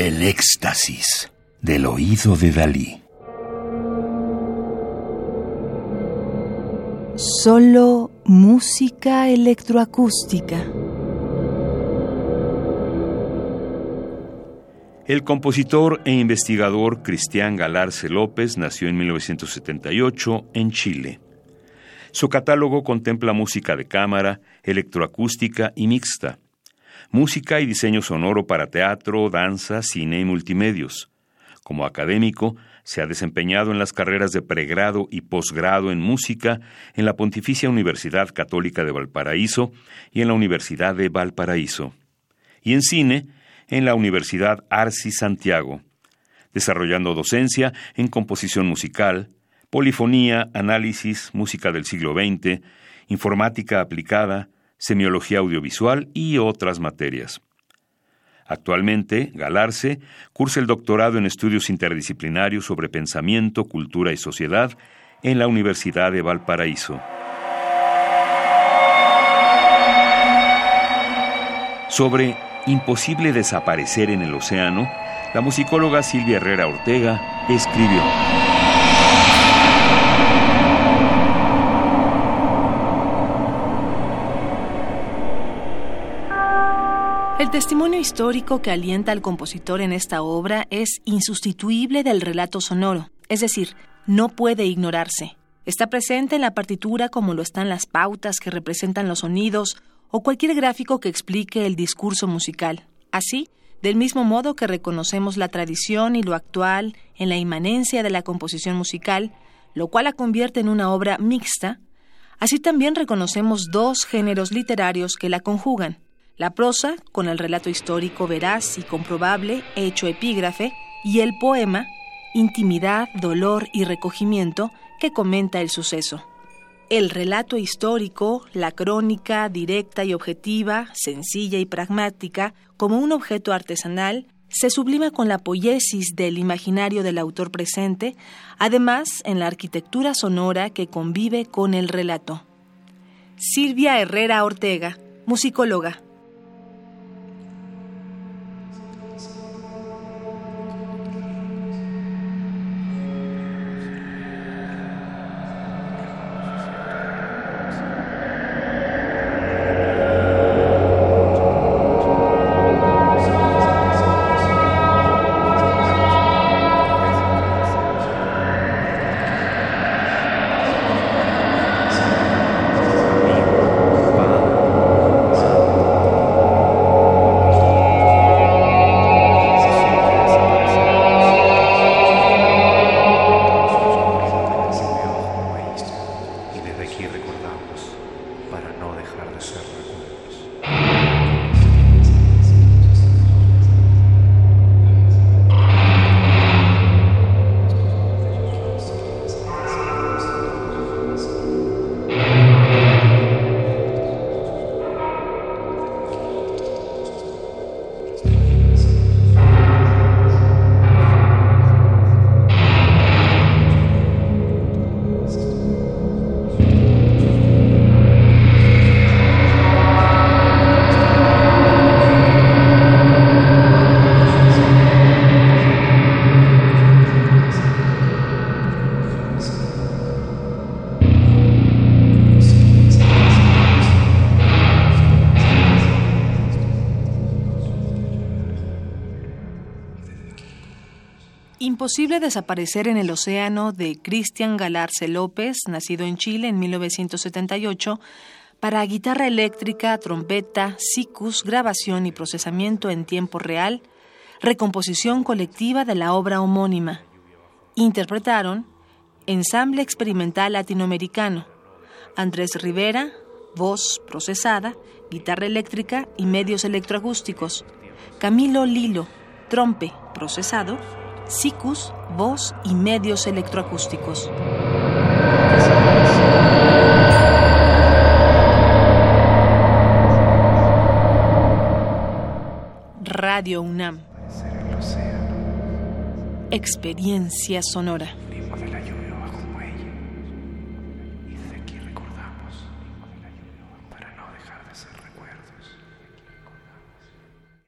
El éxtasis del oído de Dalí. Solo música electroacústica. El compositor e investigador Cristian Galarce López nació en 1978 en Chile. Su catálogo contempla música de cámara, electroacústica y mixta, música y diseño sonoro para teatro, danza, cine y multimedios. Como académico, se ha desempeñado en las carreras de pregrado y posgrado en música en la Pontificia Universidad Católica de Valparaíso y en la Universidad de Valparaíso. Y en cine, en la Universidad Arci Santiago, desarrollando docencia en composición musical, polifonía, análisis, música del siglo XX, informática aplicada, semiología audiovisual y otras materias. Actualmente, Galarce cursa el doctorado en estudios interdisciplinarios sobre pensamiento, cultura y sociedad en la Universidad de Valparaíso. Sobre Imposible desaparecer en el océano, la musicóloga Silvia Herrera Ortega escribió. El testimonio histórico que alienta al compositor en esta obra es insustituible del relato sonoro, es decir, no puede ignorarse. Está presente en la partitura como lo están las pautas que representan los sonidos o cualquier gráfico que explique el discurso musical. Así, del mismo modo que reconocemos la tradición y lo actual en la inmanencia de la composición musical, lo cual la convierte en una obra mixta, así también reconocemos dos géneros literarios que la conjugan, la prosa, con el relato histórico veraz y comprobable, hecho epígrafe, y el poema, intimidad, dolor y recogimiento, que comenta el suceso. El relato histórico, la crónica directa y objetiva, sencilla y pragmática, como un objeto artesanal, se sublima con la poiesis del imaginario del autor presente, además en la arquitectura sonora que convive con el relato. Silvia Herrera Ortega, musicóloga. Imposible desaparecer en el océano de Cristian Galarce López, nacido en Chile en 1978, para guitarra eléctrica, trompeta, sicus, grabación y procesamiento en tiempo real, recomposición colectiva de la obra homónima. Interpretaron Ensamble Experimental Latinoamericano, Andrés Rivera, voz procesada, guitarra eléctrica y medios electroacústicos, Camilo Lilo, trompe procesado, SICUS, voz y medios electroacústicos. Radio UNAM. Experiencia sonora.